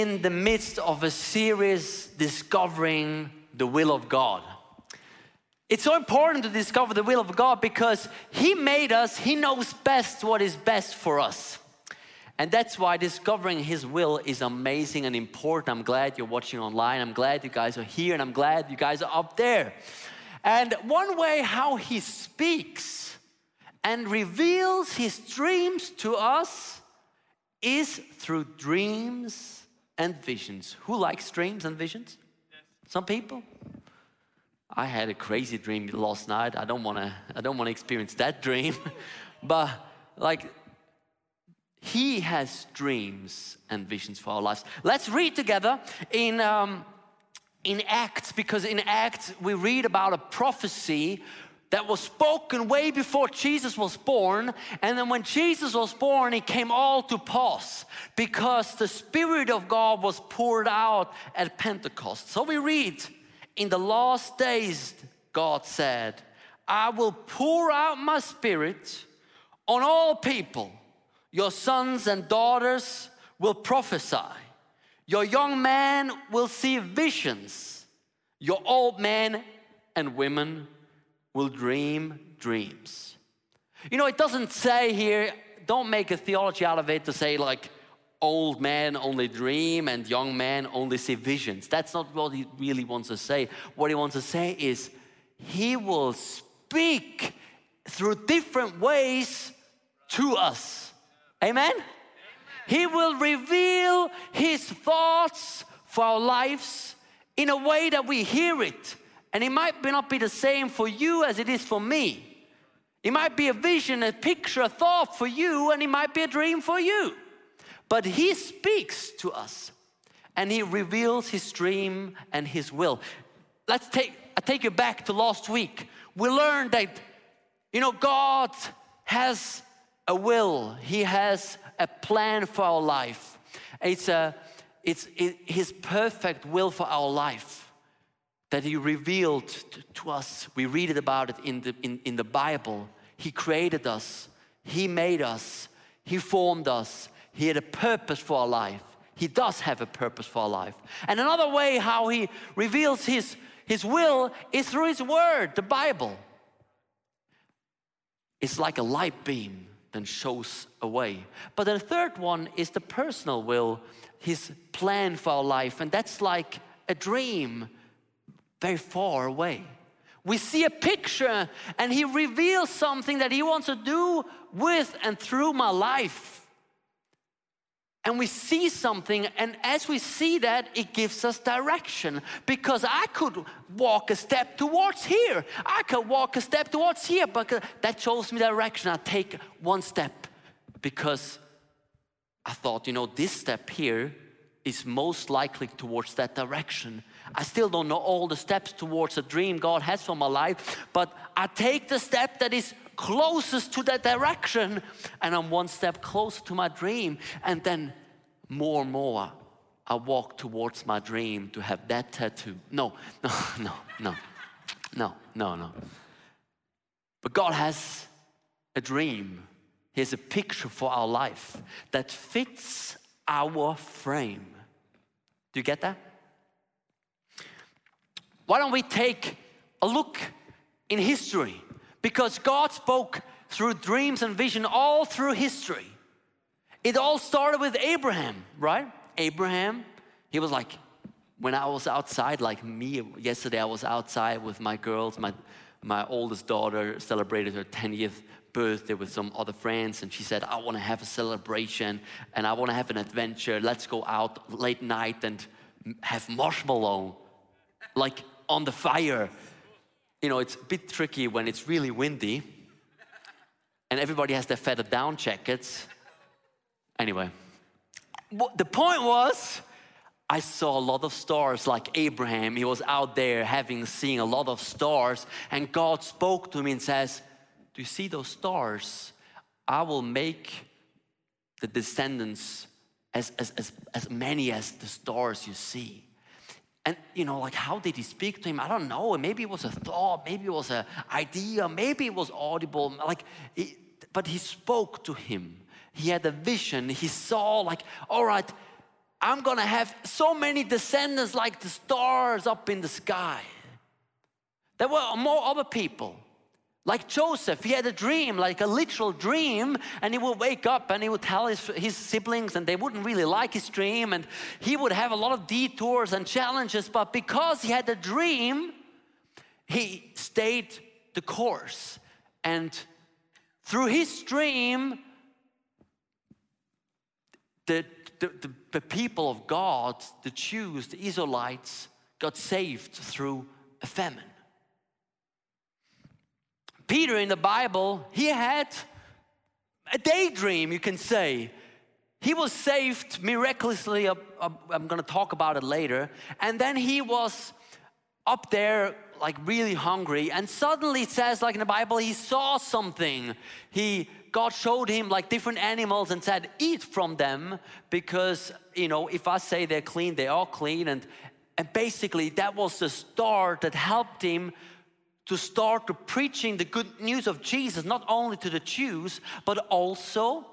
in the midst of a series discovering the will of God. It's so important to discover the will of God because He made us, He knows best what is best for us. And that's why discovering His will is amazing and important. I'm glad you're watching online. I'm glad you guys are here, and I'm glad you guys are up there. And one way how He speaks and reveals His dreams to us is through dreams and visions. Who likes dreams and visions? Some people? I had a crazy dream last night. I don't want to. I don't want to experience that dream, but like he has dreams and visions for our lives. Let's read together in um, in Acts because in Acts we read about a prophecy that was spoken way before Jesus was born. And then when Jesus was born, it came all to pass because the Spirit of God was poured out at Pentecost. So we read in the last days, God said, I will pour out my spirit on all people. Your sons and daughters will prophesy. Your young men will see visions. Your old men and women will dream dreams. You know, it doesn't say here, don't make a theology out of it to say, like, old men only dream and young men only see visions. That's not what he really wants to say. What he wants to say is he will speak through different ways to us. Amen? Amen? He will reveal his thoughts for our lives in a way that we hear it. And it might not be the same for you as it is for me. It might be a vision, a picture, a thought for you, and it might be a dream for you. But he speaks to us and he reveals his dream and his will. Let's take, I take you back to last week. We learned that, you know, God has a will, he has a plan for our life. It's, a, it's it, his perfect will for our life that he revealed to, us. We read it about it in the, in, in the Bible. He created us, he made us, he formed us, he had a purpose for our life. He does have a purpose for our life. And another way how He reveals His, his will is through His Word, the Bible. It's like a light beam that shows a way. But the third one is the personal will, His plan for our life. And that's like a dream very far away. We see a picture and He reveals something that He wants to do with and through my life and we see something, and as we see that, it gives us direction. Because I could walk a step towards here, I could walk a step towards here, but that shows me direction. I take one step because I thought, you know, this step here is most likely towards that direction. I still don't know all the steps towards a dream God has for my life, but I take the step that is closest to that direction and I'm one step closer to my dream. And then more and more, I walk towards my dream to have that tattoo. No, no, no, no, no, no, no. But God has a dream. He has a picture for our life that fits our frame. Do you get that? Why don't we take a look in history? Because God spoke through dreams and vision all through history. It all started with Abraham, right? Abraham, he was like, when I was outside, like me, yesterday I was outside with my girls. My, my oldest daughter celebrated her 10th birthday with some other friends, and she said, I want to have a celebration and I want to have an adventure. Let's go out late night and have marshmallow, like on the fire you know, it's a bit tricky when it's really windy and everybody has their feather down jackets. Anyway, the point was, I saw a lot of stars like Abraham. He was out there having seen a lot of stars, and God spoke to me and says, Do you see those stars? I will make the descendants as, as, as, as many as the stars you see. And you know, like how did he speak to him? I don't know. Maybe it was a thought, maybe it was an idea, maybe it was audible. Like, it, but he spoke to him. He had a vision. He saw, like, all right, I'm gonna have so many descendants like the stars up in the sky. There were more other people. Like Joseph, he had a dream, like a literal dream, and he would wake up and he would tell his, his siblings, and they wouldn't really like his dream, and he would have a lot of detours and challenges. But because he had a dream, he stayed the course. And through his dream, the, the, the, the people of God, the Jews, the Israelites, got saved through a famine. Peter in the Bible, he had a daydream, you can say. He was saved miraculously. Uh, uh, I'm going to talk about it later. And then he was up there, like really hungry. And suddenly it says, like in the Bible, he saw something. He God showed him like different animals and said, Eat from them because, you know, if I say they're clean, they are clean. And, and basically, that was the start that helped him to start preaching the good news of Jesus, not only to the Jews, but also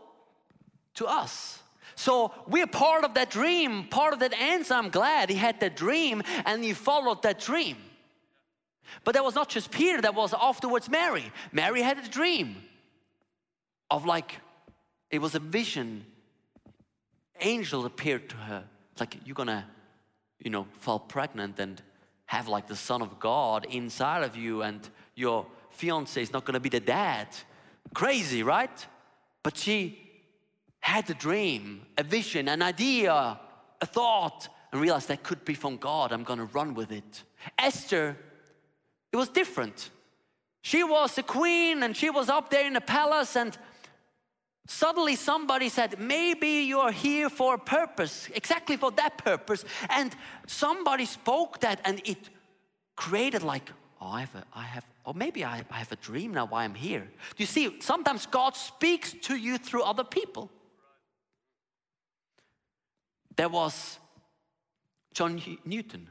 to us. So we're part of that dream, part of that answer. I'm glad he had that dream and he followed that dream. But that was not just Peter, that was afterwards Mary. Mary had a dream of like, it was a vision. Angel appeared to her, like, you're gonna, you know, fall pregnant and have like the Son of God inside of you, and your fiance is not gonna be the dad. Crazy, right? But she had a dream, a vision, an idea, a thought, and realized that could be from God. I'm gonna run with it. Esther, it was different. She was a queen and she was up there in the palace, and Suddenly, somebody said, Maybe you're here for a purpose, exactly for that purpose. And somebody spoke that, and it created like, Oh, I have, a, I have or maybe I, I have a dream now why I'm here. Do you see, sometimes God speaks to you through other people. There was John Newton,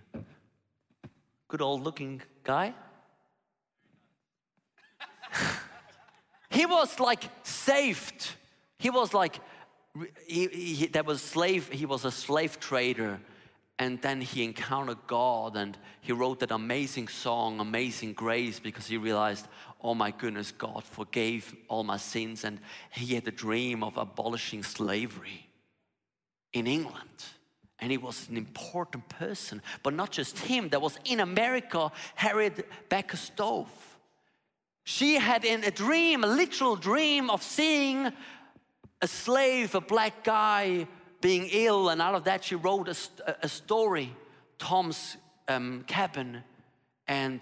good old looking guy. he was like saved he was like, he, he, was slave, he was a slave trader and then he encountered God and he wrote that amazing song, Amazing Grace, because he realized, oh my goodness, God forgave all my sins. And he had a dream of abolishing slavery in England. And he was an important person, but not just him. There was in America Harriet Beecher Stowe. She had in a dream, a literal dream of seeing a slave, a black guy being ill, and out of that she wrote a, a story, Tom's um, Cabin, and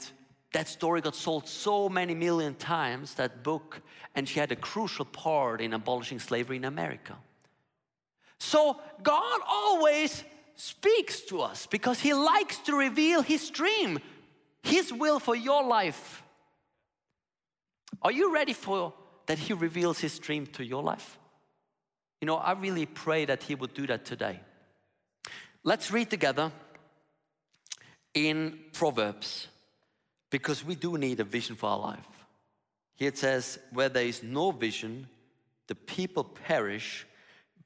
that story got sold so many million times, that book, and she had a crucial part in abolishing slavery in America. So God always speaks to us because He likes to reveal His dream, His will for your life. Are you ready for that He reveals His dream to your life? You know, I really pray that He would do that today. Let's read together in Proverbs because we do need a vision for our life. Here it says, Where there is no vision, the people perish,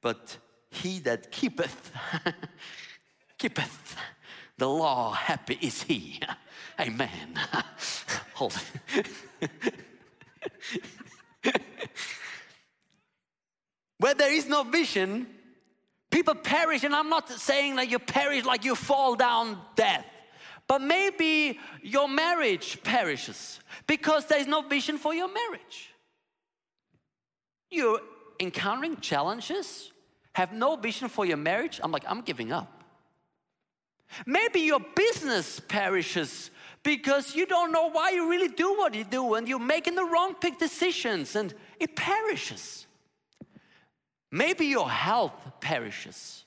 but he that keepeth, keepeth the law, happy is he. Amen. Hold Where there is no vision, people perish. And I'm not saying that you perish like you fall down death. But maybe your marriage perishes because there is no vision for your marriage. You're encountering challenges, have no vision for your marriage. I'm like, I'm giving up. Maybe your business perishes because you don't know why you really do what you do and you're making the wrong pick decisions and it perishes. Maybe your health perishes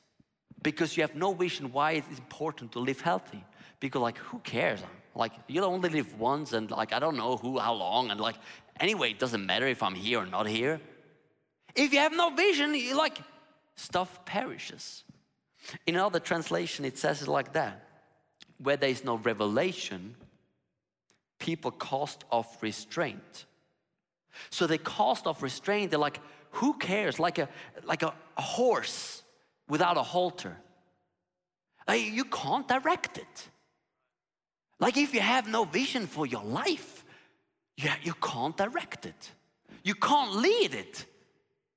because you have no vision why it is important to live healthy. Because like, who cares? Like, you only live once, and like, I don't know who, how long, and like, anyway, it doesn't matter if I'm here or not here. If you have no vision, you like, stuff perishes. In another translation, it says it like that: where there is no revelation, people cast off restraint. So they cast off restraint. They're like, who cares? Like a, like a, a horse without a halter. Like you can't direct it. Like if you have no vision for your life, you, you can't direct it. You can't lead it.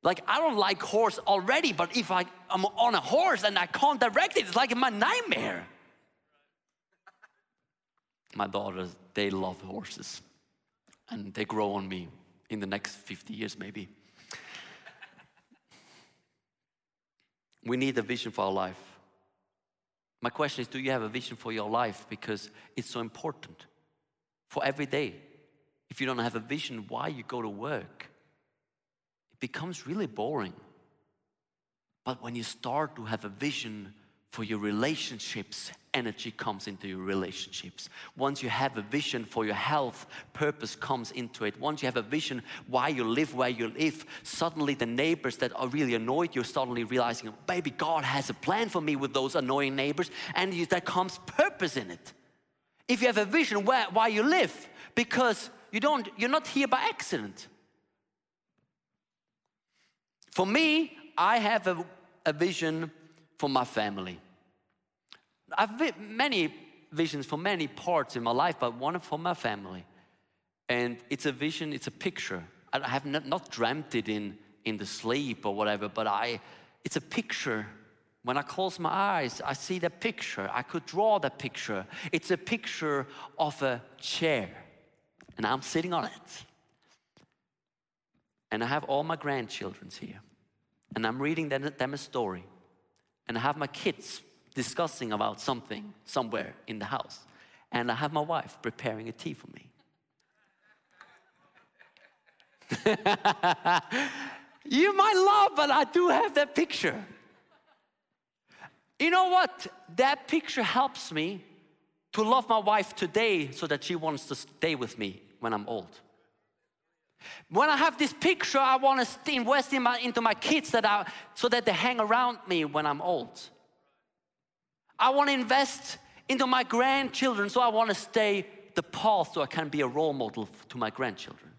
Like I don't like horse already, but if I, am on a horse and I can't direct it, it's like my nightmare. My daughters, they love horses. And they grow on me in the next 50 years, maybe. We need a vision for our life. My question is do you have a vision for your life? Because it's so important for every day. If you don't have a vision why you go to work, it becomes really boring. But when you start to have a vision for your relationships, energy comes into your relationships. Once you have a vision for your health, purpose comes into it. Once you have a vision why you live where you live, suddenly the neighbors that are really annoyed, you're suddenly realizing, baby, God has a plan for me with those annoying neighbors, and there comes purpose in it. If you have a vision where, why you live, because you don't, you're not here by accident. For me, I have a, a vision for my family. I've had many visions for many parts in my life, but one for my family. And it's a vision, it's a picture. I have not, not dreamt it in, in the sleep or whatever, but I, it's a picture. When I close my eyes, I see the picture. I could draw the picture. It's a picture of a chair, and I'm sitting on it. And I have all my grandchildren here, and I'm reading them, them a story and I have my kids discussing about something somewhere in the house, and I have my wife preparing a tea for me. you might laugh, but I do have that picture. You know what? That picture helps me to love my wife today so that she wants to stay with me when I'm old. When I have this picture, I want to invest in my, into my kids that are, so that they hang around me when I'm old. I want to invest into my grandchildren, so I want to stay the path so I can be a role model to my grandchildren.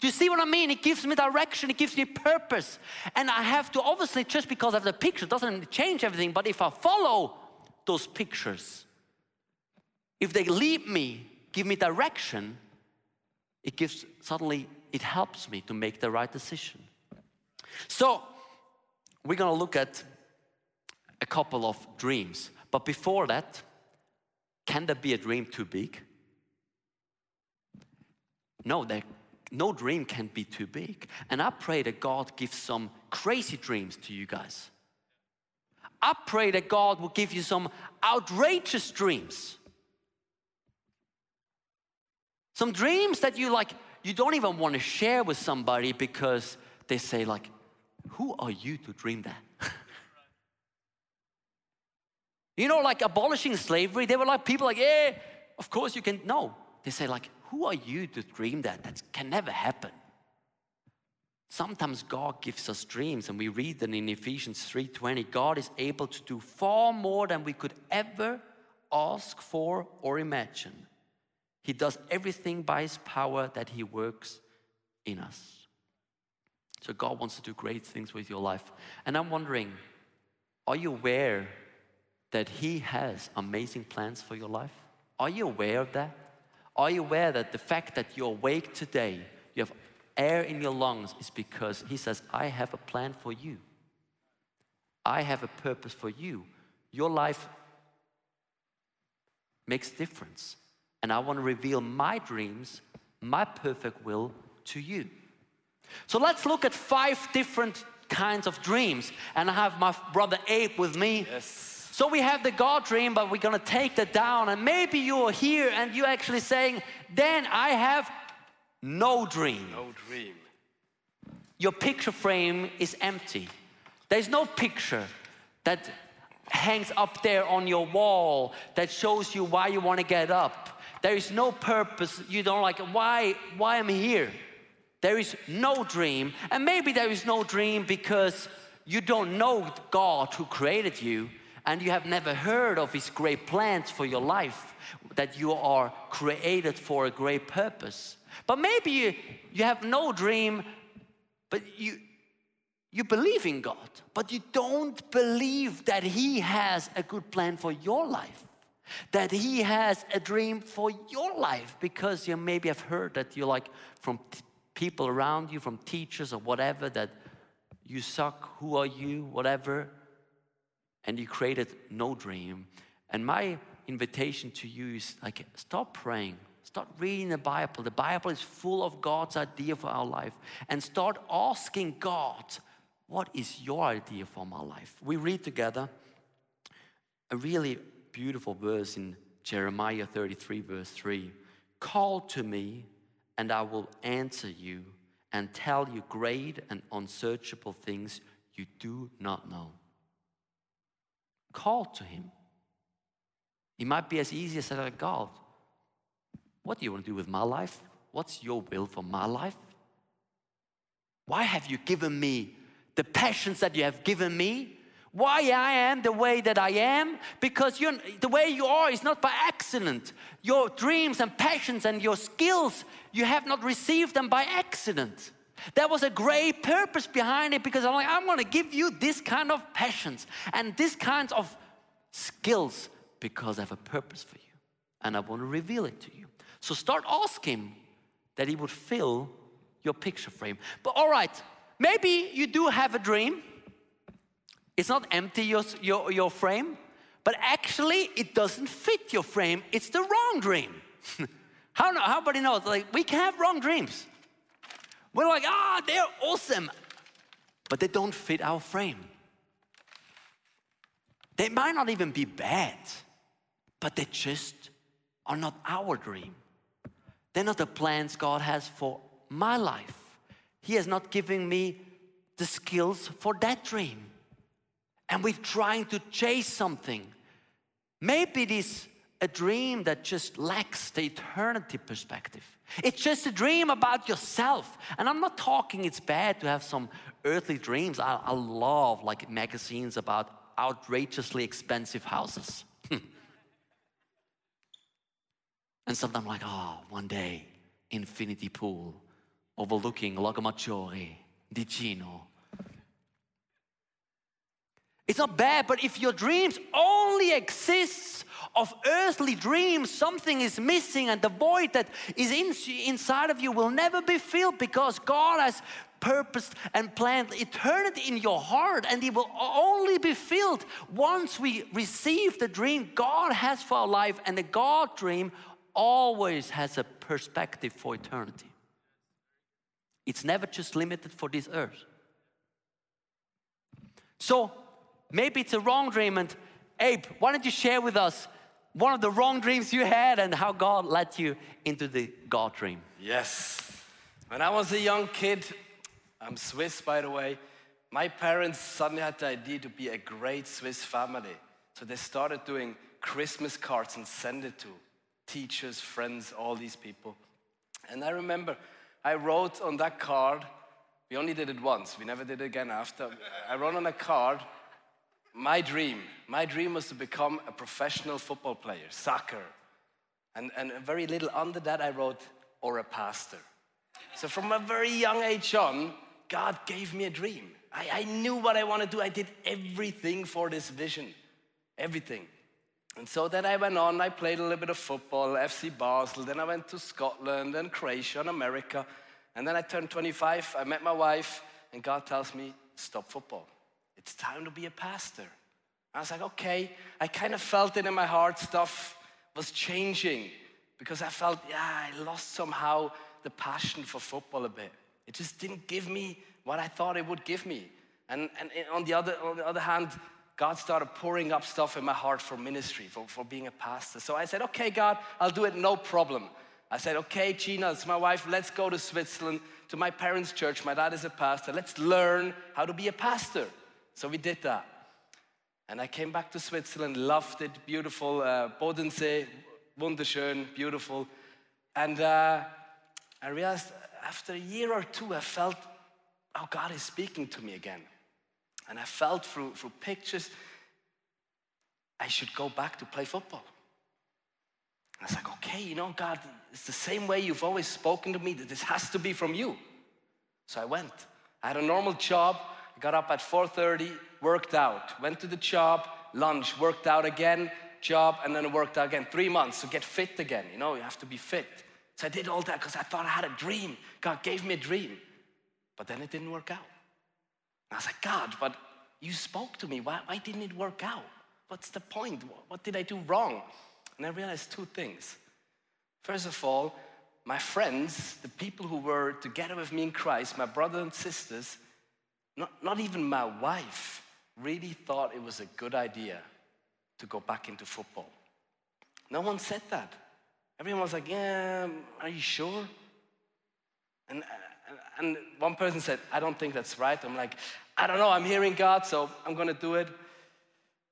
Do you see what I mean? It gives me direction, it gives me purpose. And I have to, obviously, just because of the picture doesn't change everything, but if I follow those pictures, if they lead me, give me direction, it gives suddenly it helps me to make the right decision. So, we're gonna look at a couple of dreams. But before that, can there be a dream too big? No, there, no dream can be too big. And I pray that God gives some crazy dreams to you guys. I pray that God will give you some outrageous dreams. Some dreams that you like, you don't even want to share with somebody because they say like, who are you to dream that? You know, like abolishing slavery, they were like people like, yeah, of course you can. No, they say like, who are you to dream that? That can never happen. Sometimes God gives us dreams and we read that in Ephesians 3:20 God is able to do far more than we could ever ask for or imagine he does everything by His power that He works in us. So God wants to do great things with your life. And I'm wondering, are you aware that He has amazing plans for your life? Are you aware of that? Are you aware that the fact that you're awake today, you have air in your lungs, is because He says, I have a plan for you. I have a purpose for you. Your life makes difference and I want to reveal my dreams, my perfect will to you. So let's look at five different kinds of dreams. And I have my brother Abe with me. Yes. So we have the God dream, but we're gonna take that down. And maybe you're here and you're actually saying, then I have no dream. No dream. Your picture frame is empty. There's no picture that hangs up there on your wall that shows you why you want to get up. There is no purpose. You don't like, why, why am I here? There is no dream. And maybe there is no dream because you don't know God who created you and you have never heard of His great plans for your life, that you are created for a great purpose. But maybe you, you have no dream, but you, you believe in God, but you don't believe that He has a good plan for your life, that He has a dream for your life, because you maybe have heard that you're like from people around you, from teachers or whatever, that you suck, who are you, whatever, and you created no dream. And my invitation to you is like, stop praying. Start reading the Bible. The Bible is full of God's idea for our life. And start asking God, what is your idea for my life? We read together a really beautiful verse in Jeremiah 33, verse 3. Call to me, and I will answer you and tell you great and unsearchable things you do not know. Call to Him. It might be as easy as saying, God, what do you want to do with my life? What's your will for my life? Why have you given me the passions that you have given me, why I am the way that I am, because the way you are is not by accident. Your dreams and passions and your skills, you have not received them by accident. There was a great purpose behind it because I'm like, I'm going to give you this kind of passions and this kinds of skills because I have a purpose for you and I want to reveal it to you. So start asking that He would fill your picture frame. But all right, Maybe you do have a dream. It's not empty your, your, your frame, but actually it doesn't fit your frame. It's the wrong dream. how, how everybody knows? Like we can have wrong dreams. We're like, ah, oh, they're awesome, but they don't fit our frame. They might not even be bad, but they just are not our dream. They're not the plans God has for my life. He has not given me the skills for that dream. And we're trying to chase something. Maybe is a dream that just lacks the eternity perspective. It's just a dream about yourself. And I'm not talking it's bad to have some earthly dreams. I, I love like magazines about outrageously expensive houses. and sometimes I'm like, oh, one day, infinity pool overlooking Lago Maggiore di Gino. It's not bad, but if your dreams only exists of earthly dreams, something is missing, and the void that is in, inside of you will never be filled because God has purposed and planned eternity in your heart, and it will only be filled once we receive the dream God has for our life. And the God dream always has a perspective for eternity. It's never just limited for this earth. So maybe it's a wrong dream. And Abe, why don't you share with us one of the wrong dreams you had and how God led you into the God dream? Yes. When I was a young kid, I'm Swiss by the way, my parents suddenly had the idea to be a great Swiss family. So they started doing Christmas cards and send it to teachers, friends, all these people. And I remember I wrote on that card, we only did it once, we never did it again after. I wrote on a card, my dream. My dream was to become a professional football player, soccer. And, and very little under that, I wrote, or a pastor. So from a very young age on, God gave me a dream. I, I knew what I wanted to do. I did everything for this vision, everything. And so then I went on, I played a little bit of football, FC Basel, then I went to Scotland and Croatia and America. And then I turned 25, I met my wife, and God tells me, stop football. It's time to be a pastor. I was like, okay. I kind of felt it in my heart, stuff was changing because I felt, yeah, I lost somehow the passion for football a bit. It just didn't give me what I thought it would give me. And, and on, the other, on the other hand, God started pouring up stuff in my heart for ministry, for, for being a pastor. So I said, okay, God, I'll do it, no problem. I said, okay, Gina, it's my wife, let's go to Switzerland, to my parents' church. My dad is a pastor. Let's learn how to be a pastor. So we did that. And I came back to Switzerland, loved it, beautiful, uh, Bodensee, wunderschön, beautiful. And uh, I realized after a year or two, I felt, oh, God is speaking to me again. And I felt through, through pictures, I should go back to play football. I was like, okay, you know, God, it's the same way you've always spoken to me, that this has to be from you. So I went. I had a normal job, got up at 4.30, worked out, went to the job, lunch, worked out again, job, and then worked out again. Three months to get fit again. You know, you have to be fit. So I did all that because I thought I had a dream. God gave me a dream. But then it didn't work out. I was like, God, but you spoke to me. Why, why didn't it work out? What's the point? What did I do wrong? And I realized two things. First of all, my friends, the people who were together with me in Christ, my brothers and sisters, not, not even my wife, really thought it was a good idea to go back into football. No one said that. Everyone was like, Yeah, are you sure? And, uh, and one person said, I don't think that's right. I'm like, I don't know, I'm hearing God, so I'm gonna do it.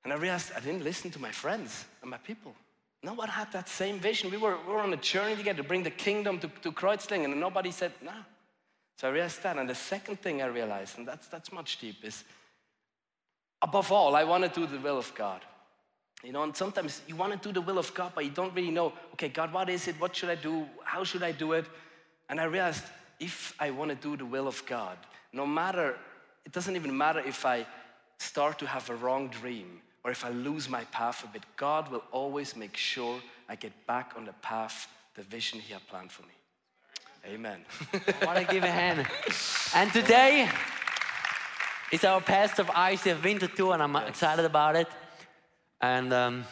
And I realized I didn't listen to my friends and my people. No one had that same vision. We were, we were on a journey together to bring the kingdom to, to Kreuzlingen, and nobody said, no. So I realized that. And the second thing I realized, and that's, that's much deep, is above all, I want to do the will of God. You know, and sometimes you want to do the will of God, but you don't really know, okay, God, what is it? What should I do? How should I do it? And I realized if I want to do the will of God, no matter, it doesn't even matter if I start to have a wrong dream or if I lose my path a bit, God will always make sure I get back on the path, the vision He had planned for me. Amen. I want to give a hand. And today is our pastor of ICF Winterthur, and I'm yes. excited about it. And um,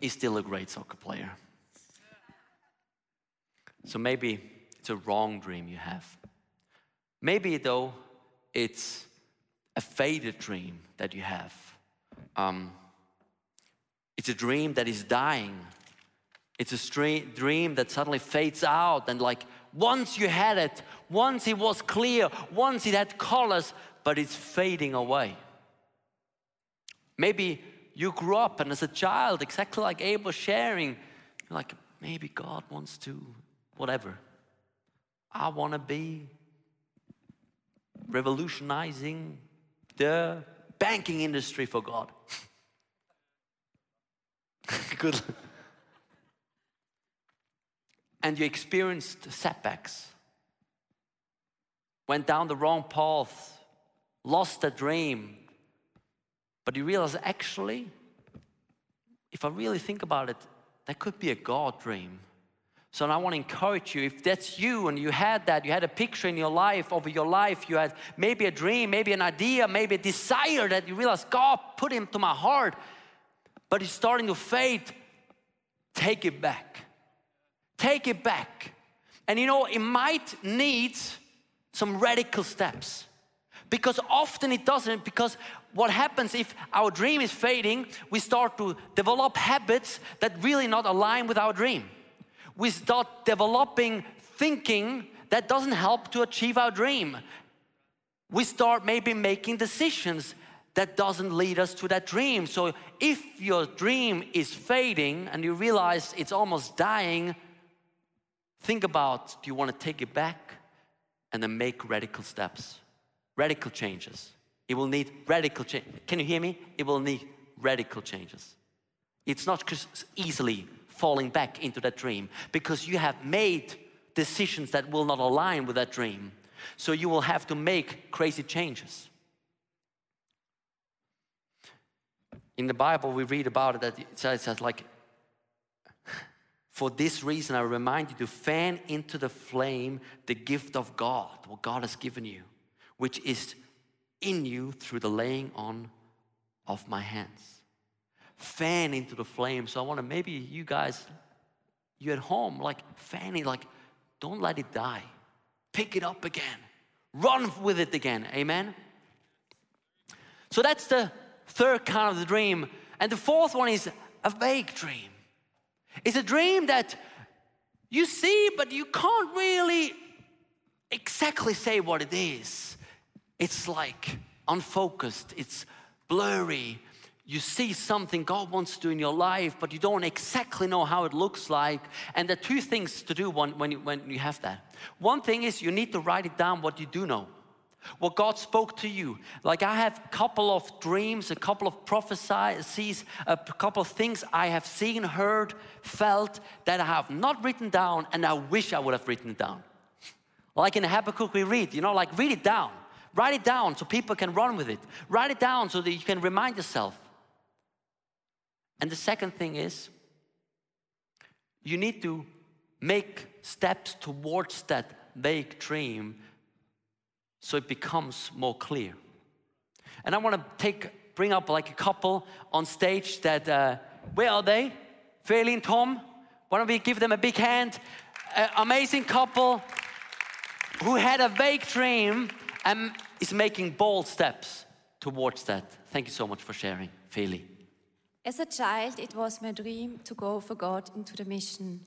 he's still a great soccer player. So maybe it's a wrong dream you have. Maybe, though, it's a faded dream that you have um, it's a dream that is dying. It's a dream that suddenly fades out. And like once you had it, once it was clear, once it had colors, but it's fading away. Maybe you grew up and as a child, exactly like Abel sharing, you're like, maybe God wants to, whatever. I want to be revolutionizing the banking industry for God. Good. And you experienced setbacks, went down the wrong path, lost a dream, but you realize actually, if I really think about it, that could be a God dream. So I want to encourage you if that's you and you had that, you had a picture in your life over your life, you had maybe a dream, maybe an idea, maybe a desire that you realize God put into my heart, but it's starting to fade, take it back. Take it back. And you know, it might need some radical steps because often it doesn't because what happens if our dream is fading we start to develop habits that really not align with our dream we start developing thinking that doesn't help to achieve our dream. We start maybe making decisions that doesn't lead us to that dream. So if your dream is fading and you realize it's almost dying, think about do you want to take it back and then make radical steps, radical changes. It will need radical change. Can you hear me? It will need radical changes. It's not easily falling back into that dream because you have made decisions that will not align with that dream. So you will have to make crazy changes. In the Bible, we read about it that it says like, for this reason, I remind you to fan into the flame the gift of God, what God has given you, which is in you through the laying on of my hands fan into the flame. So I want to maybe you guys, you at home, like fanning, like don't let it die. Pick it up again. Run with it again. Amen. So that's the third kind of the dream. And the fourth one is a vague dream. It's a dream that you see, but you can't really exactly say what it is. It's like unfocused, it's blurry, you see something God wants to do in your life, but you don't exactly know how it looks like. And there are two things to do when, when, you, when you have that. One thing is you need to write it down what you do know, what God spoke to you. Like I have a couple of dreams, a couple of prophecies, a couple of things I have seen, heard, felt that I have not written down, and I wish I would have written it down. Like in Habakkuk, we read, you know, like read it down Write it down so people can run with it. Write it down so that you can remind yourself. And the second thing is, you need to make steps towards that vague dream so it becomes more clear. And I want to take, bring up like a couple on stage that, uh, where are they? Feli and Tom. Why don't we give them a big hand? Amazing couple who had a vague dream and is making bold steps towards that. Thank you so much for sharing, Feli. As a child, it was my dream to go for God into the mission.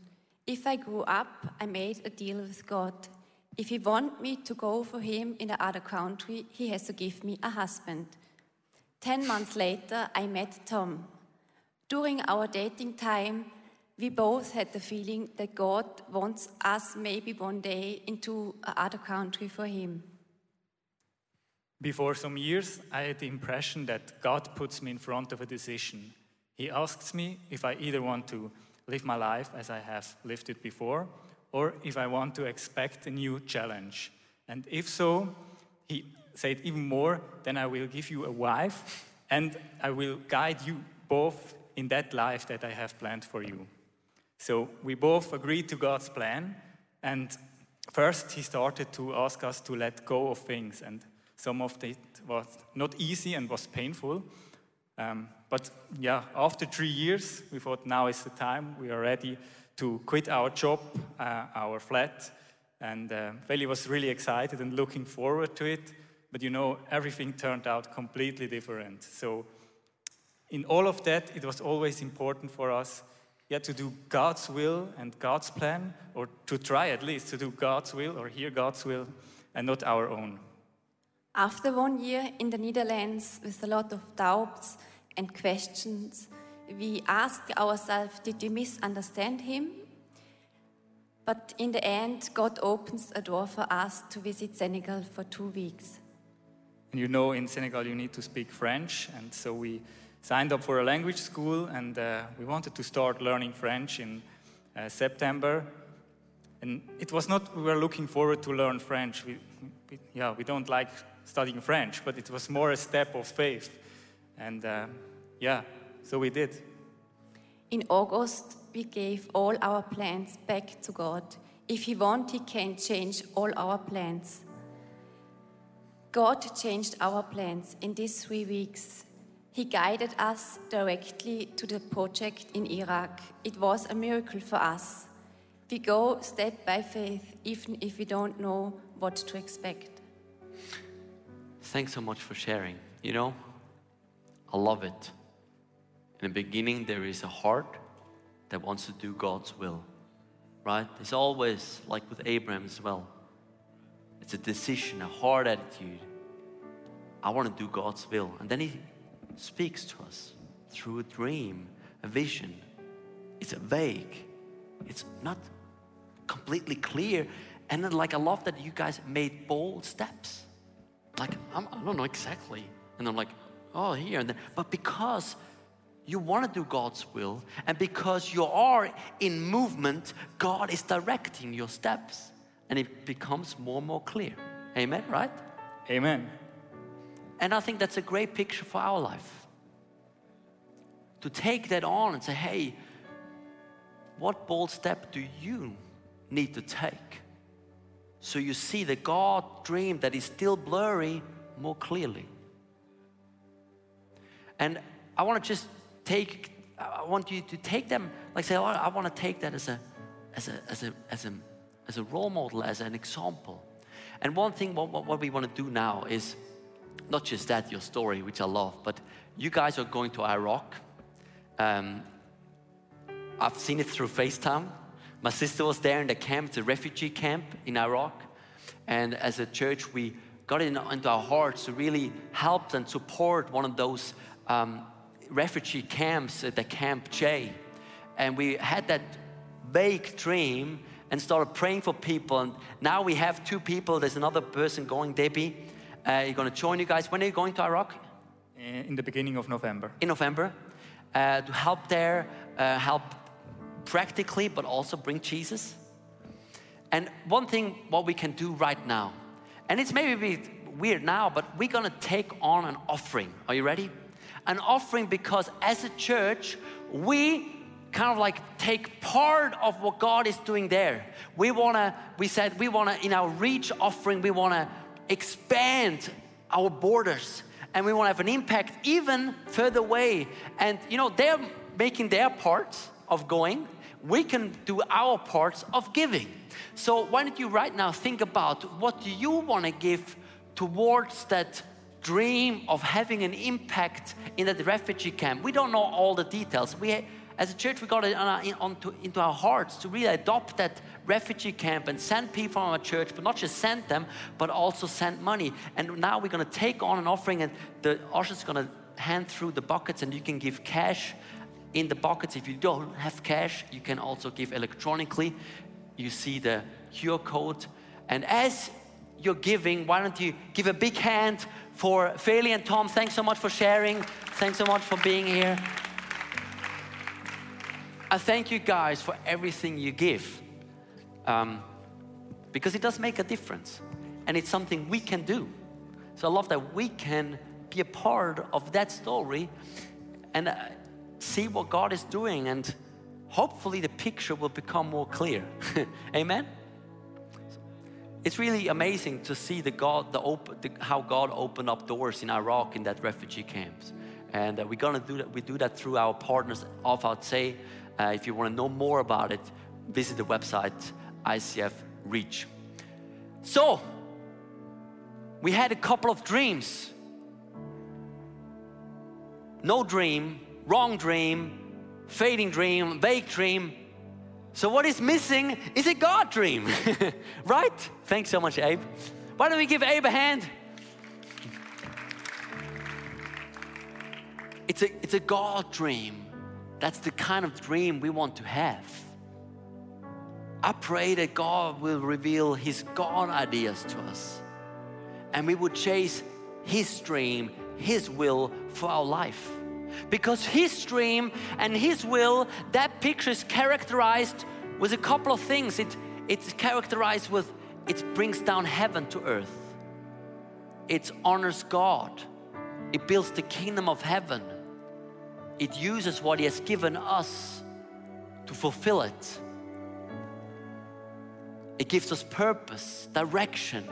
If I grew up, I made a deal with God. If He want me to go for Him in the other country, He has to give me a husband. Ten months later, I met Tom. During our dating time, we both had the feeling that God wants us maybe one day into another country for Him. Before some years, I had the impression that God puts me in front of a decision. He asks me if I either want to live my life as I have lived it before, or if I want to expect a new challenge. And if so, he said even more, then I will give you a wife and I will guide you both in that life that I have planned for you. So we both agreed to God's plan, and first he started to ask us to let go of things, and some of it was not easy and was painful. Um, but yeah, after three years, we thought now is the time. We are ready to quit our job, uh, our flat. And uh, Feli was really excited and looking forward to it. But you know, everything turned out completely different. So, in all of that, it was always important for us yeah, to do God's will and God's plan, or to try at least to do God's will or hear God's will and not our own. After one year in the Netherlands with a lot of doubts and questions, we asked ourselves, did we misunderstand him? But in the end, God opens a door for us to visit Senegal for two weeks. And you know, in Senegal, you need to speak French, and so we signed up for a language school, and uh, we wanted to start learning French in uh, September. And it was not, we were looking forward to learn French. We, we, yeah, we don't like studying French, but it was more a step of faith. And uh, yeah, so we did. In August, we gave all our plans back to God. If He wants, He can change all our plans. God changed our plans in these three weeks. He guided us directly to the project in Iraq. It was a miracle for us. We go step by faith, even if we don't know what to expect. Thanks so much for sharing. You know, I love it. In the beginning, there is a heart that wants to do God's will, right? It's always like with Abraham as well. It's a decision, a hard attitude. I want to do God's will. And then He speaks to us through a dream, a vision. It's vague, it's not completely clear. And then, like, I love that you guys made bold steps. Like, I'm, I do not know exactly. And I'm like, oh, here. And then, but because you want to do God's will, and because you are in movement, God is directing your steps. And it becomes more and more clear. Amen, right? Amen. And I think that's a great picture for our life. To take that on and say, hey, what bold step do you need to take? So you see the God dream that is still blurry more clearly. And I want to just take, I want you to take them, like say, oh, I want to take that as a, as a, as a, as a, as a role model, as an example. And one thing, what, what we want to do now is not just that, your story, which I love, but you guys are going to Iraq. Um, I've seen it through FaceTime. My sister was there in the camp, a refugee camp in Iraq. And as a church, we got it into our hearts to really help and support one of those um, refugee camps at the Camp J. And we had that vague dream and started praying for people. And now we have two people. There's another person going, Debbie. Uh, you're going to join you guys. When are you going to Iraq? In the beginning of November. In November. Uh, to help there, uh, help practically, but also bring Jesus. And one thing, what we can do right now, and it's maybe weird now, but we're gonna take on an offering. Are you ready? An offering because as a church, we kind of like take part of what God is doing there. We wanna, we said we wanna, in our reach offering, we wanna expand our borders and we wanna have an impact even further away. And you know, they're making their part of going, we can do our parts of giving. So why don't you right now think about what do you want to give towards that dream of having an impact in that refugee camp? We don't know all the details. We as a church, we got it on our, in, onto, into our hearts to really adopt that refugee camp and send people from our church, but not just send them, but also send money. And now we're going to take on an offering, and the usher's going to hand through the buckets, and you can give cash in the buckets. If you don't have cash, you can also give electronically. You see the QR code. And as you're giving, why don't you give a big hand for Feli and Tom? Thanks so much for sharing. Thanks so much for being here. I thank you guys for everything you give um, because it does make a difference and it's something we can do. So I love that we can be a part of that story and uh, see what God is doing, and hopefully the picture will become more clear. Amen. It's really amazing to see the God, the, open, the how God opened up doors in Iraq in that refugee camps, and uh, we're gonna do that. We do that through our partners of our Say. Uh, if you want to know more about it, visit the website ICF Reach. So, we had a couple of dreams. No dream, wrong dream, fading dream, vague dream. So, what is missing is a God dream, right? Thanks so much, Abe. Why don't we give Abe a hand? It's a, it's a God dream. That's the kind of dream we want to have. I pray that God will reveal His God ideas to us and we would chase His dream, His will for our life. Because His dream and His will, that picture is characterized with a couple of things. It, it's characterized with it brings down heaven to earth, it honors God, it builds the kingdom of heaven it uses what He has given us to fulfill it. It gives us purpose, direction,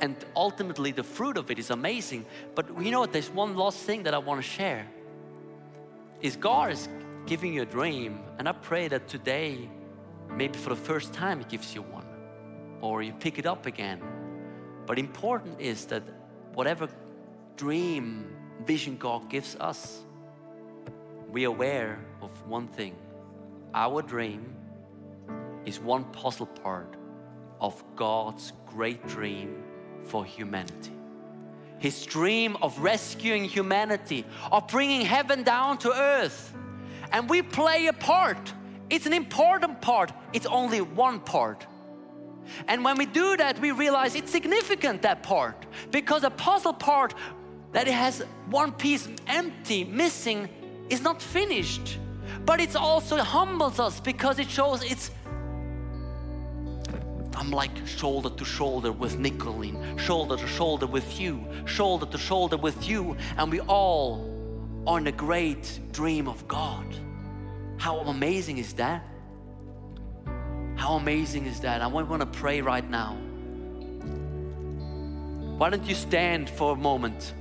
and ultimately the fruit of it is amazing. But you know what? There's one last thing that I want to share. Is God is giving you a dream, and I pray that today, maybe for the first time, He gives you one, or you pick it up again. But important is that whatever dream, vision God gives us, we are aware of one thing our dream is one puzzle part of God's great dream for humanity. His dream of rescuing humanity, of bringing heaven down to earth. And we play a part. It's an important part, it's only one part. And when we do that, we realize it's significant, that part, because a puzzle part that it has one piece empty, missing, is not finished, but it also humbles us because it shows it's I'm like shoulder to shoulder with Nicolene, shoulder to shoulder with you, shoulder to shoulder with you, and we all are in a great dream of God. How amazing is that? How amazing is that? I want to pray right now. Why don't you stand for a moment?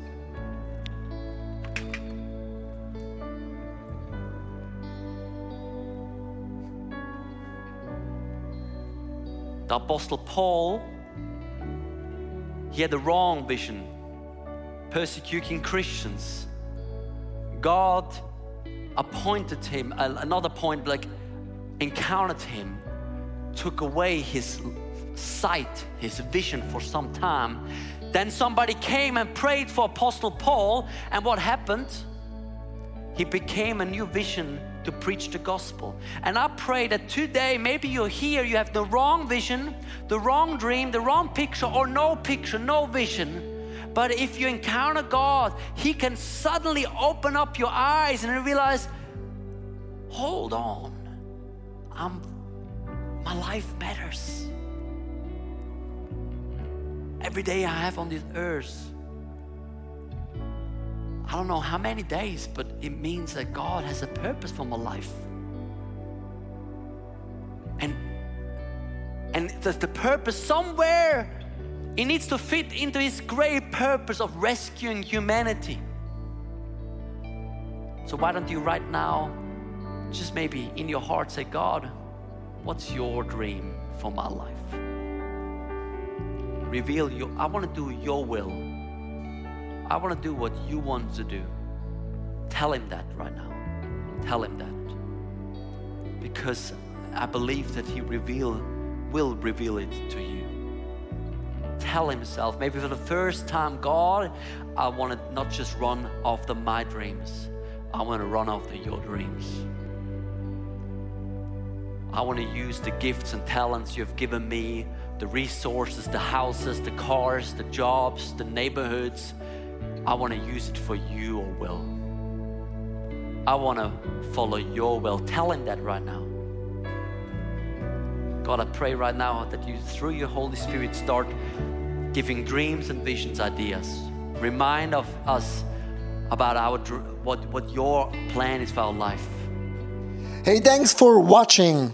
The Apostle Paul, he had the wrong vision, persecuting Christians. God appointed him, another point, like encountered him, took away his sight, his vision for some time. Then somebody came and prayed for Apostle Paul, and what happened? He became a new vision to preach the gospel. And I pray that today, maybe you're here, you have the wrong vision, the wrong dream, the wrong picture, or no picture, no vision. But if you encounter God, He can suddenly open up your eyes and realize, hold on, I'm, my life matters. every day I have on this earth, I don't know how many days, but it means that God has a purpose for my life. And and there's the purpose somewhere. It needs to fit into his great purpose of rescuing humanity. So why don't you right now just maybe in your heart say, God, what's your dream for my life? Reveal your I want to do your will. I want to do what you want to do. Tell him that right now. Tell him that. Because I believe that he reveal will reveal it to you. Tell himself, maybe for the first time, God, I want to not just run after my dreams, I want to run after your dreams. I want to use the gifts and talents you have given me, the resources, the houses, the cars, the jobs, the neighborhoods. I want to use it for your will. I want to follow your will. Tell him that right now. God, I pray right now that you, through your Holy Spirit, start giving dreams and visions, ideas. Remind of us about our what, what your plan is for our life. Hey, thanks for watching.